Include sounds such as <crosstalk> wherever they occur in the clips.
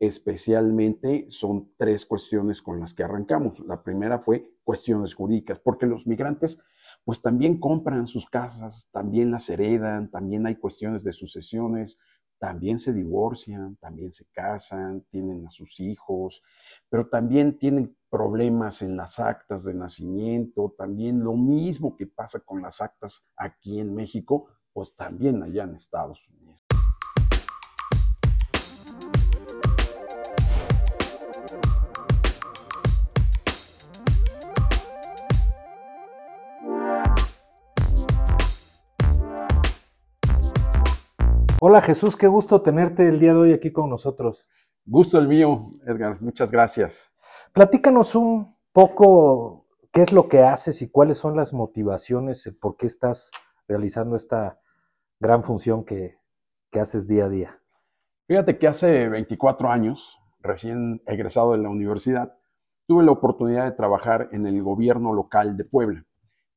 especialmente son tres cuestiones con las que arrancamos. La primera fue cuestiones jurídicas, porque los migrantes pues también compran sus casas, también las heredan, también hay cuestiones de sucesiones, también se divorcian, también se casan, tienen a sus hijos, pero también tienen problemas en las actas de nacimiento, también lo mismo que pasa con las actas aquí en México, pues también allá en Estados Unidos. Hola Jesús, qué gusto tenerte el día de hoy aquí con nosotros. Gusto el mío, Edgar, muchas gracias. Platícanos un poco qué es lo que haces y cuáles son las motivaciones, por qué estás realizando esta gran función que, que haces día a día. Fíjate que hace 24 años, recién egresado de la universidad, tuve la oportunidad de trabajar en el gobierno local de Puebla.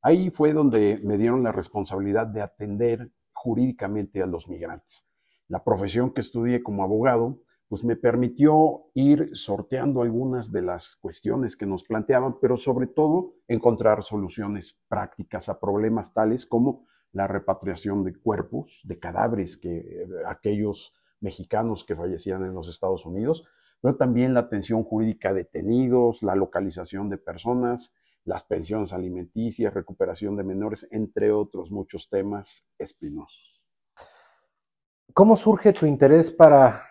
Ahí fue donde me dieron la responsabilidad de atender jurídicamente a los migrantes. La profesión que estudié como abogado, pues me permitió ir sorteando algunas de las cuestiones que nos planteaban, pero sobre todo encontrar soluciones prácticas a problemas tales como la repatriación de cuerpos, de cadáveres, que eh, aquellos mexicanos que fallecían en los Estados Unidos, pero también la atención jurídica a detenidos, la localización de personas, las pensiones alimenticias, recuperación de menores, entre otros muchos temas espinosos. ¿Cómo surge tu interés para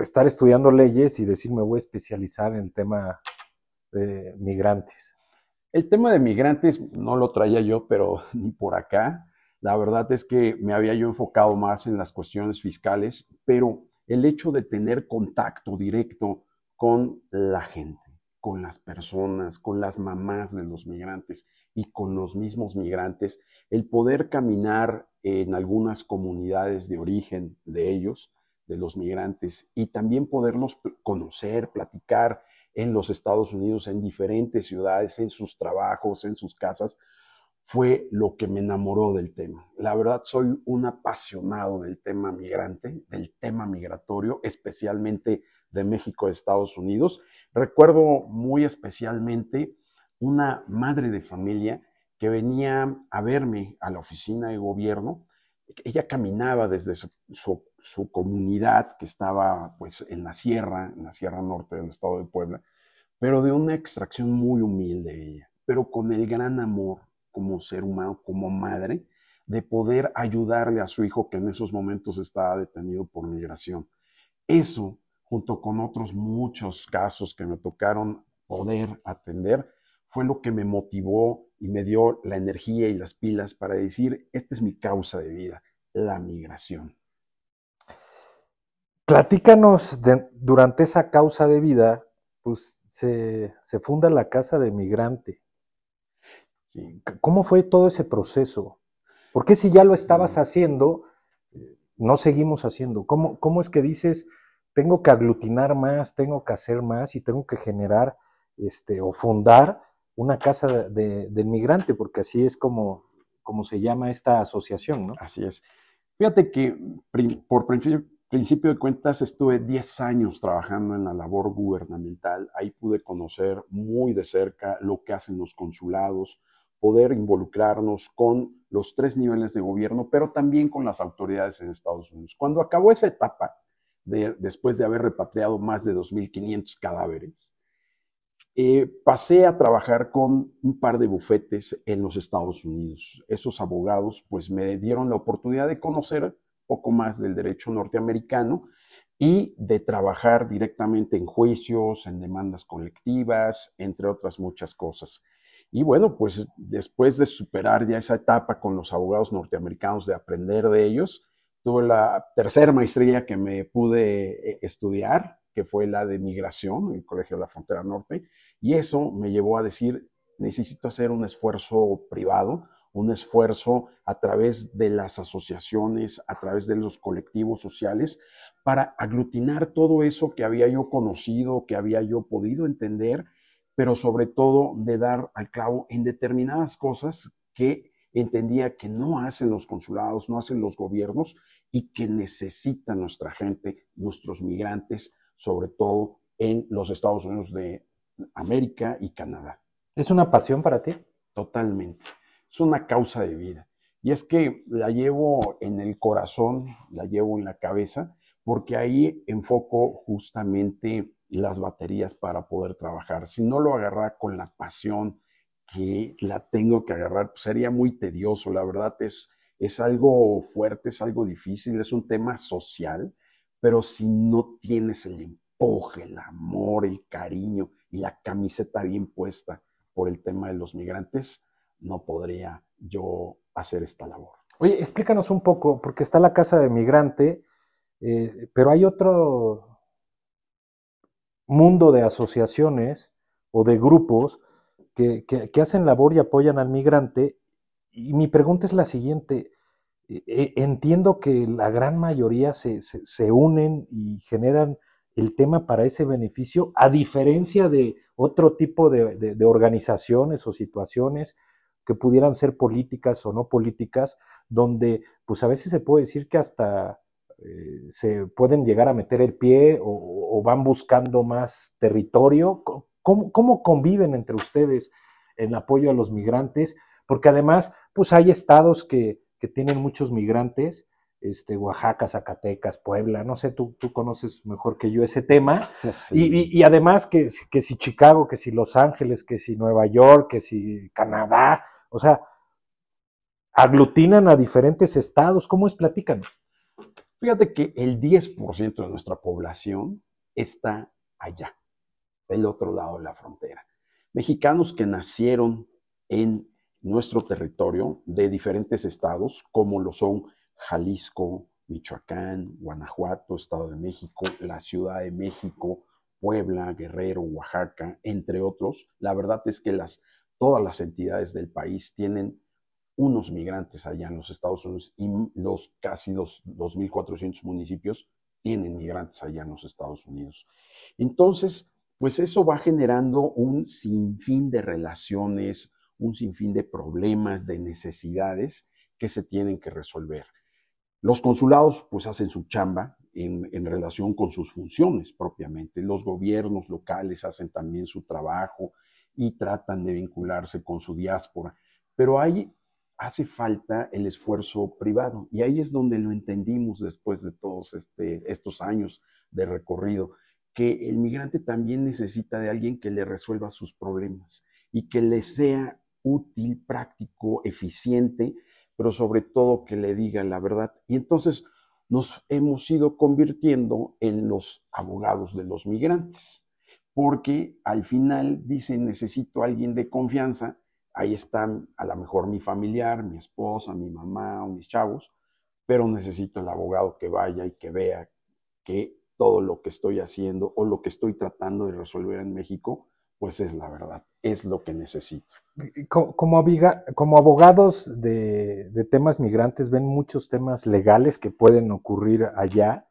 estar estudiando leyes y decir me voy a especializar en el tema de migrantes? El tema de migrantes no lo traía yo, pero <laughs> ni por acá. La verdad es que me había yo enfocado más en las cuestiones fiscales, pero el hecho de tener contacto directo con la gente con las personas, con las mamás de los migrantes y con los mismos migrantes, el poder caminar en algunas comunidades de origen de ellos, de los migrantes, y también poderlos conocer, platicar en los Estados Unidos, en diferentes ciudades, en sus trabajos, en sus casas, fue lo que me enamoró del tema. La verdad, soy un apasionado del tema migrante, del tema migratorio, especialmente de México a Estados Unidos, Recuerdo muy especialmente una madre de familia que venía a verme a la oficina de gobierno. Ella caminaba desde su, comunidad que estaba pues en la sierra, en la sierra norte del estado de Puebla, pero de una extracción muy humilde ella, pero con el gran amor como ser humano, como madre, de poder ayudarle a su hijo que en esos momentos estaba detenido por migración. Eso junto con otros muchos casos que me tocaron poder atender, fue lo que me motivó y me dio la energía y las pilas para decir, esta es mi causa de vida, la migración. Platícanos, durante esa causa de vida, pues se, funda la Casa de Migrante. ¿Cómo fue todo ese proceso? ¿Por qué si ya lo estabas mm. haciendo, no seguimos haciendo? ¿Cómo, cómo es que dices, tengo que aglutinar más, tengo que hacer más y tengo que generar este, o fundar una casa de, del migrante, porque así es como, como se llama esta asociación, ¿no? Así es. Fíjate que por principio de cuentas estuve 10 años trabajando en la labor gubernamental, ahí pude conocer muy de cerca lo que hacen los consulados, poder involucrarnos con los tres niveles de gobierno, pero también con las autoridades en Estados Unidos. Cuando acabó esa etapa, después de haber repatriado más de 2.500 cadáveres, eh, pasé a trabajar con un par de bufetes en los Estados Unidos. Esos abogados pues me dieron la oportunidad de conocer poco más del derecho norteamericano y de trabajar directamente en juicios, en demandas colectivas, entre otras muchas cosas. Y bueno, pues después de superar ya esa etapa con los abogados norteamericanos, de aprender de ellos, Tuve la tercera maestría que me pude eh, estudiar, que fue la de migración en el Colegio de la Frontera Norte, y eso me llevó a decir, necesito hacer un esfuerzo privado, un esfuerzo a través de las asociaciones, a través de los colectivos sociales, para aglutinar todo eso que había yo conocido, que había yo podido entender, pero sobre todo de dar al clavo en determinadas cosas que entendía que no hacen los consulados, no hacen los gobiernos y que necesita nuestra gente, nuestros migrantes, sobre todo en los Estados Unidos de América y Canadá. ¿Es una pasión para ti? Totalmente. Es una causa de vida. Y es que la llevo en el corazón, la llevo en la cabeza, porque ahí enfoco justamente las baterías para poder trabajar. Si no lo agarra con la pasión que la tengo que agarrar, pues sería muy tedioso. La verdad es, es algo fuerte, es algo difícil, es un tema social, pero si no tienes el empuje, el amor, el cariño y la camiseta bien puesta por el tema de los migrantes, no podría yo hacer esta labor. Oye, explícanos un poco, porque está la casa de migrante, eh, pero hay otro mundo de asociaciones o de grupos que, hacen labor y apoyan al migrante. Y mi pregunta es la siguiente. E, e, entiendo que la gran mayoría se, unen y generan el tema para ese beneficio, a diferencia de otro tipo de organizaciones o situaciones que pudieran ser políticas o no políticas, donde pues a veces se puede decir que hasta eh, se pueden llegar a meter el pie o, van buscando más territorio. ¿Cómo, conviven entre ustedes en apoyo a los migrantes? Porque además, pues hay estados que, tienen muchos migrantes, este, Oaxaca, Zacatecas, Puebla, no sé, tú, tú conoces mejor que yo ese tema. <laughs> Y, y, además que, que si Chicago, que si Los Ángeles, que si Nueva York, que si Canadá, o sea, aglutinan a diferentes estados. ¿Cómo es? Platícanos. Fíjate que el 10% de nuestra población está allá, del otro lado de la frontera. Mexicanos que nacieron en nuestro territorio de diferentes estados, como lo son Jalisco, Michoacán, Guanajuato, Estado de México, la Ciudad de México, Puebla, Guerrero, Oaxaca, entre otros. La verdad es que las todas las entidades del país tienen unos migrantes allá en los Estados Unidos y los casi 2.400 municipios tienen migrantes allá en los Estados Unidos. Entonces, pues eso va generando un sinfín de relaciones, un sinfín de problemas, de necesidades que se tienen que resolver. Los consulados pues hacen su chamba en, relación con sus funciones propiamente. Los gobiernos locales hacen también su trabajo y tratan de vincularse con su diáspora. Pero ahí hace falta el esfuerzo privado y ahí es donde lo entendimos después de todos este, estos años de recorrido, que el migrante también necesita de alguien que le resuelva sus problemas y que le sea útil, práctico, eficiente, pero sobre todo que le diga la verdad. Y entonces nos hemos ido convirtiendo en los abogados de los migrantes porque al final dicen necesito a alguien de confianza, ahí están a lo mejor mi familiar, mi esposa, mi mamá o mis chavos, pero necesito el abogado que vaya y que vea que todo lo que estoy haciendo o lo que estoy tratando de resolver en México, pues es la verdad, es lo que necesito. Como, como abogados de, de temas migrantes, ven muchos temas legales que pueden ocurrir allá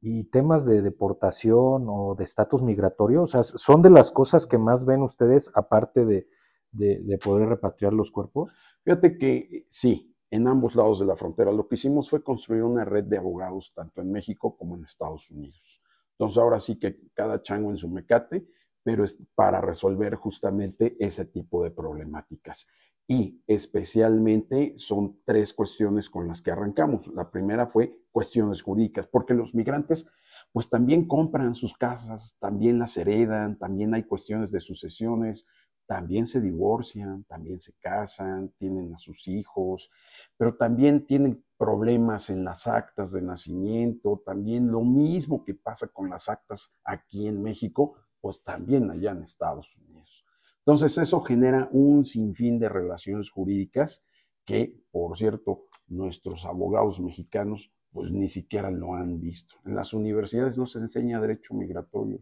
y temas de deportación o de estatus migratorio, o sea, son de las cosas que más ven ustedes aparte de, de, poder repatriar los cuerpos? Fíjate que sí, en ambos lados de la frontera. Lo que hicimos fue construir una red de abogados tanto en México como en Estados Unidos. Entonces ahora sí que cada chango en su mecate, pero es para resolver justamente ese tipo de problemáticas y especialmente son tres cuestiones con las que arrancamos. La primera fue cuestiones jurídicas, porque los migrantes pues también compran sus casas, también las heredan, también hay cuestiones de sucesiones, también se divorcian, también se casan, tienen a sus hijos, pero también tienen problemas en las actas de nacimiento, también lo mismo que pasa con las actas aquí en México, pues también allá en Estados Unidos. Entonces eso genera un sinfín de relaciones jurídicas que, por cierto, nuestros abogados mexicanos pues ni siquiera lo han visto. En las universidades no se enseña derecho migratorio,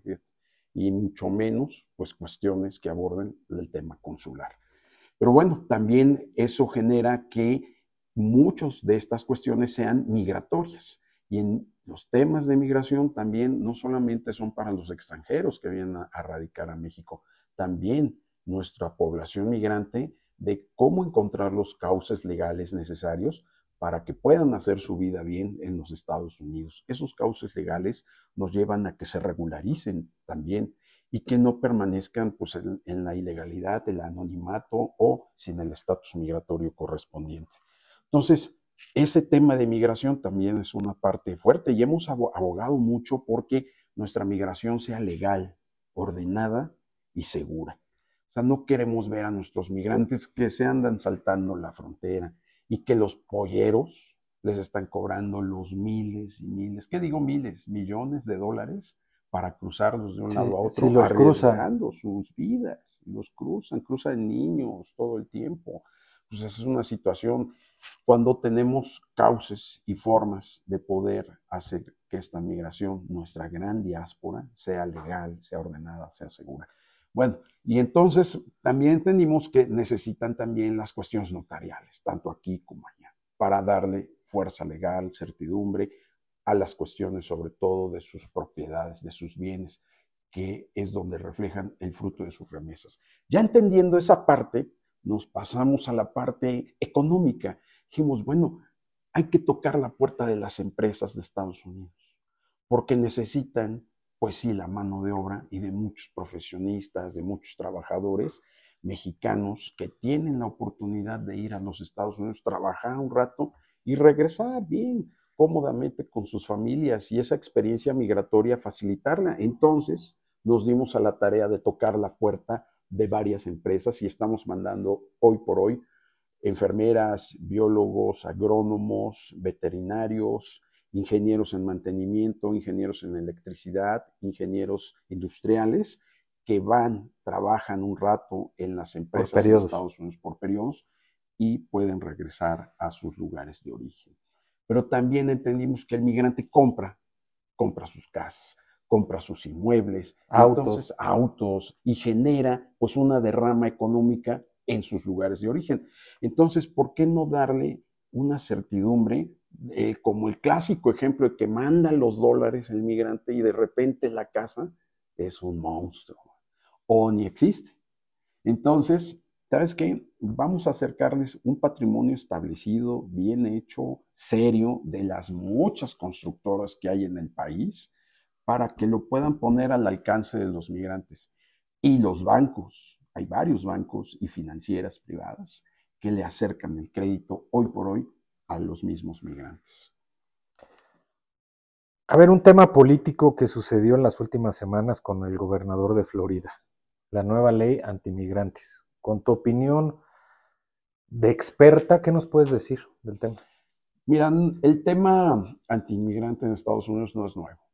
y mucho menos pues cuestiones que aborden el tema consular. Pero bueno, también eso genera que muchas de estas cuestiones sean migratorias. Y en los temas de migración también no solamente son para los extranjeros que vienen a, radicar a México, también nuestra población migrante de cómo encontrar los cauces legales necesarios para que puedan hacer su vida bien en los Estados Unidos. Esos cauces legales nos llevan a que se regularicen también y que no permanezcan pues, en, la ilegalidad, el anonimato o sin el estatus migratorio correspondiente. Entonces, ese tema de migración también es una parte fuerte y hemos abogado mucho porque nuestra migración sea legal, ordenada y segura. O sea, no queremos ver a nuestros migrantes que se andan saltando la frontera y que los polleros les están cobrando los miles y miles, ¿qué digo miles? Millones de dólares para cruzarlos de un lado a otro, sí, los arriesgando sus vidas. Los cruzan, cruzan niños todo el tiempo. Pues esa es una situación cuando tenemos cauces y formas de poder hacer que esta migración, nuestra gran diáspora, sea legal, sea ordenada, sea segura. Bueno, y entonces también entendimos que necesitan también las cuestiones notariales, tanto aquí como allá, para darle fuerza legal, certidumbre a las cuestiones sobre todo de sus propiedades, de sus bienes, que es donde reflejan el fruto de sus remesas. Ya entendiendo esa parte, nos pasamos a la parte económica. Dijimos, bueno, hay que tocar la puerta de las empresas de Estados Unidos, porque necesitan, pues sí, la mano de obra y de muchos profesionistas, de muchos trabajadores mexicanos que tienen la oportunidad de ir a los Estados Unidos, trabajar un rato y regresar bien, cómodamente con sus familias y esa experiencia migratoria facilitarla. Entonces nos dimos a la tarea de tocar la puerta de varias empresas y estamos mandando hoy por hoy enfermeras, biólogos, agrónomos, veterinarios, ingenieros en mantenimiento, ingenieros en electricidad, ingenieros industriales que van, trabajan un rato en las empresas de Estados Unidos por periodos y pueden regresar a sus lugares de origen. Pero también entendimos que el migrante compra, compra sus casas, compra sus inmuebles, autos, autos y genera pues una derrama económica en sus lugares de origen. Entonces, ¿por qué no darle una certidumbre eh, como el clásico ejemplo de que manda los dólares el migrante y de repente la casa es un monstruo o ni existe? Entonces, ¿sabes qué? Vamos a acercarles un patrimonio establecido, bien hecho, serio, de las muchas constructoras que hay en el país, para que lo puedan poner al alcance de los migrantes. Y los bancos, hay varios bancos y financieras privadas que le acercan el crédito hoy por hoy a los mismos migrantes. A ver, un tema político que sucedió en las últimas semanas con el gobernador de Florida, la nueva ley antimigrantes. Con tu opinión de experta, ¿qué nos puedes decir del tema? Miran, el tema antiinmigrante en Estados Unidos no es nuevo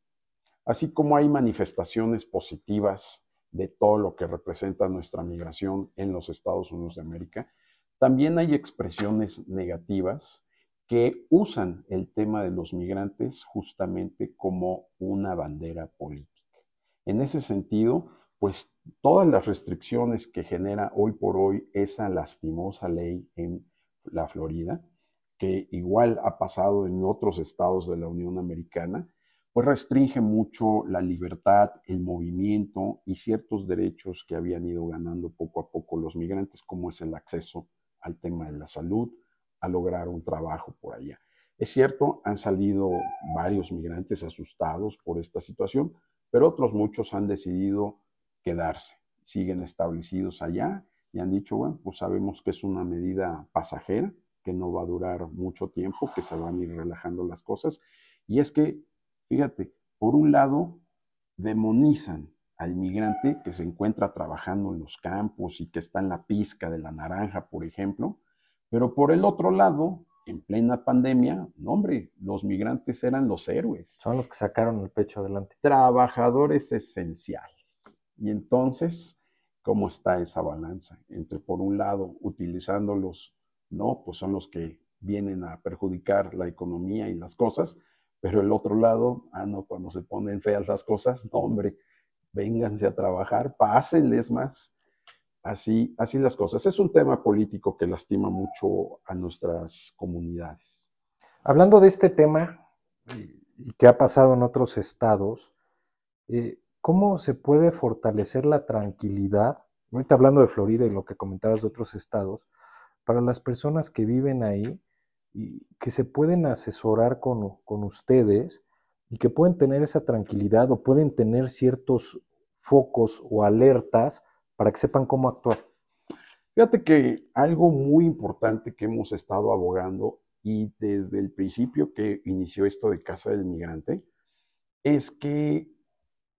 así como hay manifestaciones positivas de todo lo que representa nuestra migración en los Estados Unidos de América, también hay expresiones negativas que usan el tema de los migrantes justamente como una bandera política. En ese sentido, pues todas las restricciones que genera hoy por hoy esa lastimosa ley en la Florida, que igual ha pasado en otros estados de la Unión Americana, pues restringe mucho la libertad, el movimiento y ciertos derechos que habían ido ganando poco a poco los migrantes, como es el acceso al tema de la salud, a lograr un trabajo por allá. Es cierto, han salido varios migrantes asustados por esta situación, pero otros muchos han decidido quedarse, siguen establecidos allá y han dicho, bueno, pues sabemos que es una medida pasajera, que no va a durar mucho tiempo, que se van a ir relajando las cosas. Y es que Fíjate, por un lado, demonizan al migrante que se encuentra trabajando en los campos y que está en la pizca de la naranja, por ejemplo, pero por el otro lado, en plena pandemia, no hombre, los migrantes eran los héroes. Son los que sacaron el pecho adelante. Trabajadores esenciales. Y entonces, ¿cómo está esa balanza? Entre, por un lado, utilizándolos, no, pues son los que vienen a perjudicar la economía y las cosas, pero el otro lado, ah, no, cuando se ponen feas las cosas, no, hombre, vénganse a trabajar, pásenles más. Así, así las cosas. Es un tema político que lastima mucho a nuestras comunidades. Hablando de este tema y que ha pasado en otros estados, eh, ¿cómo se puede fortalecer la tranquilidad? Ahorita hablando de Florida y lo que comentabas de otros estados, para las personas que viven ahí que se pueden asesorar con, con ustedes y que pueden tener esa tranquilidad o pueden tener ciertos focos o alertas para que sepan cómo actuar. Fíjate que algo muy importante que hemos estado abogando y desde el principio que inició esto de Casa del Migrante es que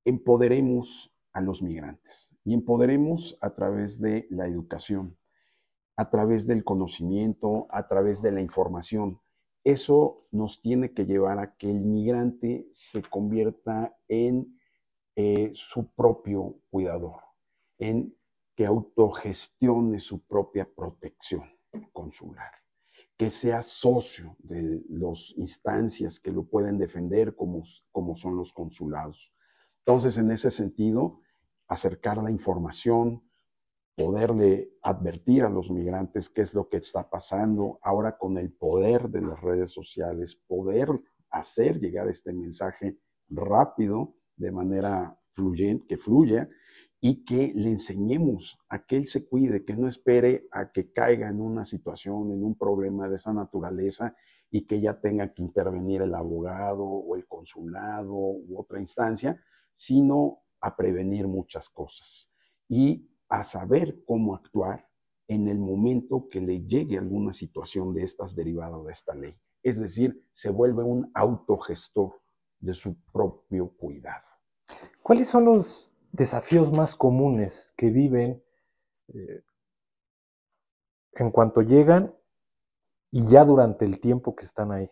empoderemos a los migrantes y empoderemos a través de la educación, a través del conocimiento, a través de la información. Eso nos tiene que llevar a que el migrante se convierta en eh, su propio cuidador, en que autogestione su propia protección consular, que sea socio de las instancias que lo pueden defender como, como son los consulados. Entonces, en ese sentido, acercar la información, poderle advertir a los migrantes qué es lo que está pasando ahora con el poder de las redes sociales, poder hacer llegar este mensaje rápido, de manera fluyente, que fluya y que le enseñemos a que él se cuide, que no espere a que caiga en una situación, en un problema de esa naturaleza y que ya tenga que intervenir el abogado o el consulado u otra instancia, sino a prevenir muchas cosas. Y a saber cómo actuar en el momento que le llegue alguna situación de estas derivada de esta ley. Es decir, se vuelve un autogestor de su propio cuidado. ¿Cuáles son los desafíos más comunes que viven eh, en cuanto llegan y ya durante el tiempo que están ahí?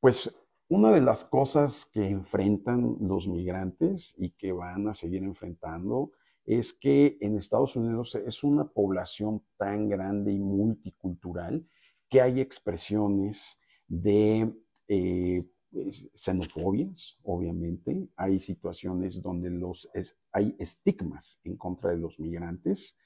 Pues una de las cosas que enfrentan los migrantes y que van a seguir enfrentando es que en Estados Unidos es una población tan grande y multicultural que hay expresiones de eh, xenofobias, obviamente, hay situaciones donde los, hay estigmas en contra de los migrantes,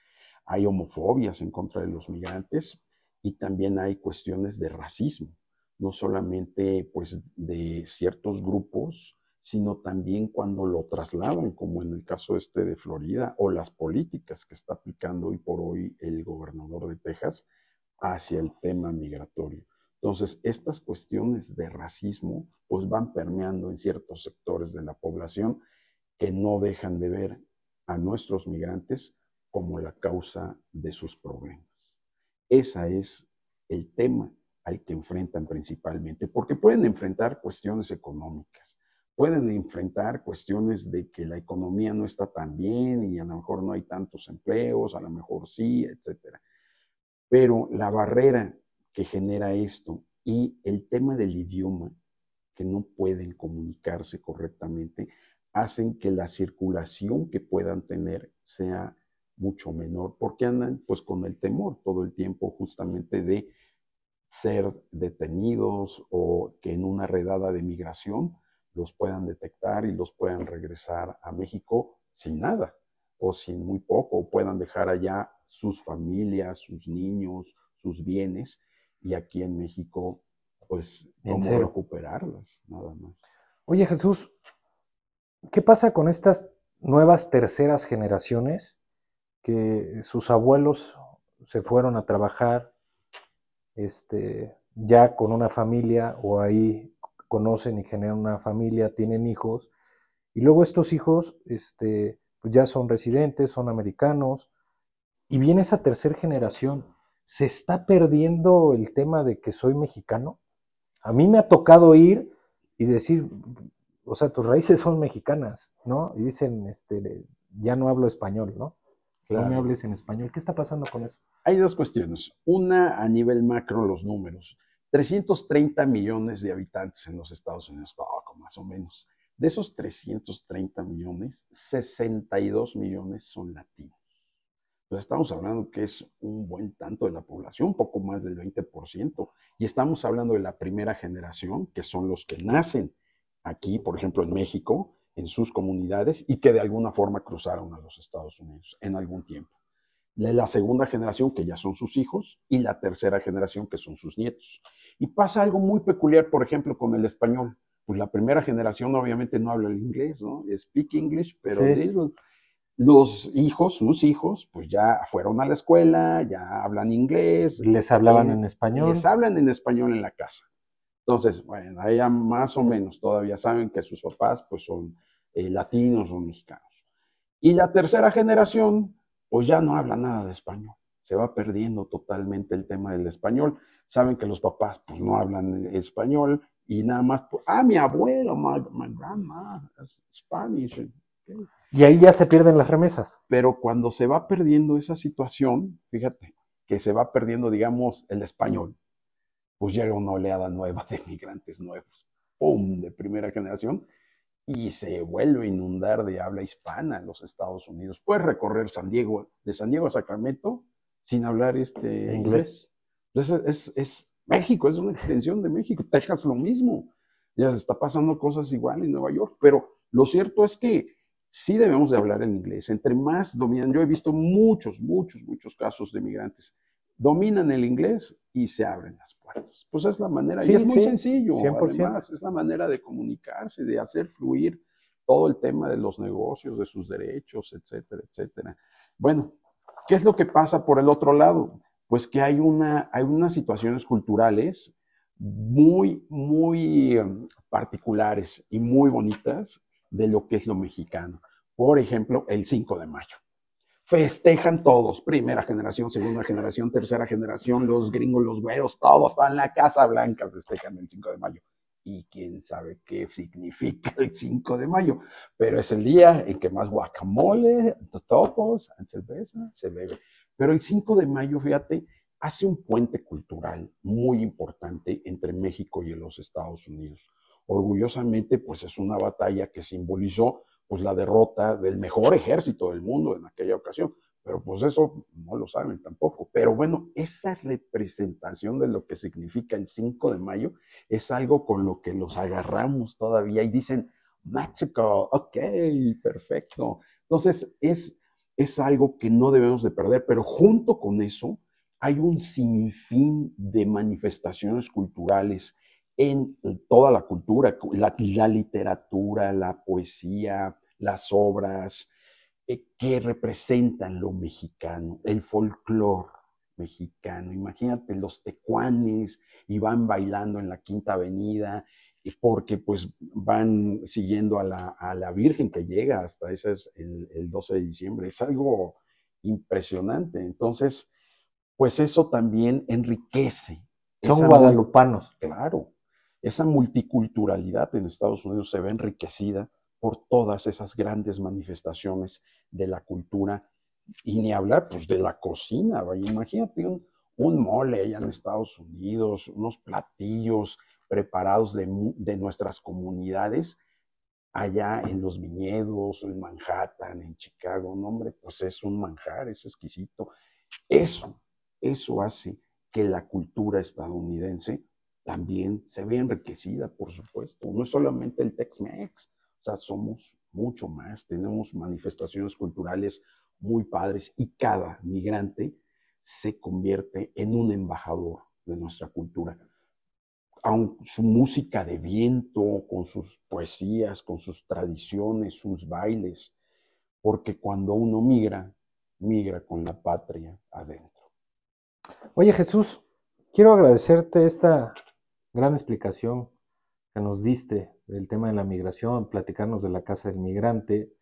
hay homofobias en contra de los migrantes y también hay cuestiones de racismo, no solamente pues de ciertos grupos, sino también cuando lo trasladan, como en el caso este de Florida, o las políticas que está aplicando hoy por hoy el gobernador de Texas hacia el tema migratorio. Entonces, estas cuestiones de racismo pues van permeando en ciertos sectores de la población que no dejan de ver a nuestros migrantes como la causa de sus problemas. Ese es el tema al que enfrentan principalmente, porque pueden enfrentar cuestiones económicas, pueden enfrentar cuestiones de que la economía no está tan bien y a lo mejor no hay tantos empleos, a lo mejor sí, etcétera. Pero la barrera que genera esto y el tema del idioma, que no pueden comunicarse correctamente, hacen que la circulación que puedan tener sea mucho menor, porque andan pues con el temor todo el tiempo justamente de ser detenidos o que en una redada de migración los puedan detectar y los puedan regresar a México sin nada o sin muy poco, o puedan dejar allá sus familias, sus niños, sus bienes y aquí en México, pues, cómo recuperarlas, nada más. Oye Jesús, ¿qué pasa con estas nuevas terceras generaciones que sus abuelos se fueron a trabajar este, ya con una familia o ahí conocen y generan una familia, tienen hijos, y luego estos hijos este, pues ya son residentes, son americanos, y viene esa tercera generación se está perdiendo el tema de que soy mexicano. A mí me ha tocado ir y decir, o sea, tus raíces son mexicanas, ¿no? Y dicen, este, ya no hablo español, ¿no? No me hables en español. ¿Qué está pasando con eso? Hay dos cuestiones. Una a nivel macro, los números. 330 millones de habitantes en los Estados Unidos, poco más o menos. De esos 330 millones, 62 millones son latinos. Pues estamos hablando que es un buen tanto de la población, poco más del 20%. Y estamos hablando de la primera generación, que son los que nacen aquí, por ejemplo, en México, en sus comunidades, y que de alguna forma cruzaron a los Estados Unidos en algún tiempo. La segunda generación, que ya son sus hijos, y la tercera generación, que son sus nietos. Y pasa algo muy peculiar, por ejemplo, con el español. Pues la primera generación obviamente no habla el inglés, ¿no? Speak English, pero los hijos, sus hijos, pues ya fueron a la escuela, ya hablan inglés. ¿Les hablaban en español? Les hablan en español en la casa. Entonces, bueno, ya más o menos todavía saben que sus papás pues son eh, latinos o mexicanos. Y la tercera generación, pues ya no habla nada de español. Se va perdiendo totalmente el tema del español. Saben que los papás pues no hablan español y nada más, pues, ah, mi abuelo, my, grandma, es Spanish. Y ahí ya se pierden las remesas. Pero cuando se va perdiendo esa situación, fíjate, que se va perdiendo, digamos, el español, pues llega una oleada nueva de migrantes nuevos, ¡pum!, de primera generación, y se vuelve a inundar de habla hispana en los Estados Unidos. Puedes recorrer San Diego, de San Diego a Sacramento, sin hablar este inglés. Entonces es, es México, es una extensión de México. Texas lo mismo. Ya se está pasando cosas igual en Nueva York, pero lo cierto es que sí debemos de hablar en inglés. Entre más dominan, yo he visto muchos, muchos, muchos casos de migrantes, dominan el inglés y se abren las puertas. Pues es la manera, y es muy sencillo, 100%. además, es la manera de comunicarse, de hacer fluir todo el tema de los negocios, de sus derechos, etcétera, etcétera. Bueno, ¿qué es lo que pasa por el otro lado? Pues que hay, una, hay unas situaciones culturales muy, muy um, particulares y muy bonitas de lo que es lo mexicano. Por ejemplo, el 5 de mayo. Festejan todos, primera generación, segunda generación, tercera generación, los gringos, los güeros, todos están en la Casa Blanca, festejan el 5 de mayo. Y quién sabe qué significa el 5 de mayo, pero es el día en que más guacamole, totopos, cerveza se bebe. Pero el 5 de mayo, fíjate, hace un puente cultural muy importante entre México y los Estados Unidos orgullosamente, pues es una batalla que simbolizó pues la derrota del mejor ejército del mundo en aquella ocasión. Pero pues eso no lo saben tampoco. Pero bueno, esa representación de lo que significa el 5 de mayo es algo con lo que los agarramos todavía y dicen, México, ok, perfecto. Entonces es, es algo que no debemos de perder, pero junto con eso hay un sinfín de manifestaciones culturales en toda la cultura, la, literatura, la poesía, las obras eh, que representan lo mexicano, el folclore mexicano. Imagínate los tecuanes y van bailando en la Quinta Avenida porque pues van siguiendo a la, Virgen que llega hasta ese es el, el 12 de diciembre. Es algo impresionante. Entonces, pues eso también enriquece. Son guadalupanos. Claro, esa multiculturalidad en Estados Unidos se ve enriquecida por todas esas grandes manifestaciones de la cultura y ni hablar pues de la cocina. Imagínate un, un mole allá en Estados Unidos, unos platillos preparados de, de nuestras comunidades allá en los viñedos, en Manhattan, en Chicago, no hombre, pues es un manjar, es exquisito. Eso, eso hace que la cultura estadounidense también se ve enriquecida, por supuesto. No es solamente el Tex-Mex, somos mucho más, tenemos manifestaciones culturales muy padres y cada migrante se convierte en un embajador de nuestra cultura. Aun su música de viento, con sus poesías, con sus tradiciones, sus bailes, porque cuando uno migra, migra con la patria adentro. Oye Jesús, quiero agradecerte esta gran explicación que nos diste del tema de la migración, platicarnos de la Casa del Migrante.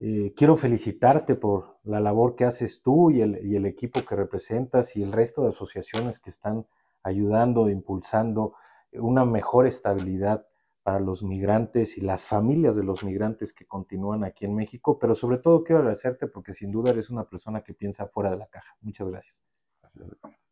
Eh, quiero felicitarte por la labor que haces tú y el, y el, equipo que representas y el resto de asociaciones que están ayudando, impulsando una mejor estabilidad para los migrantes y las familias de los migrantes que continúan aquí en México, pero sobre todo quiero agradecerte porque sin duda eres una persona que piensa fuera de la caja. Muchas gracias. gracias.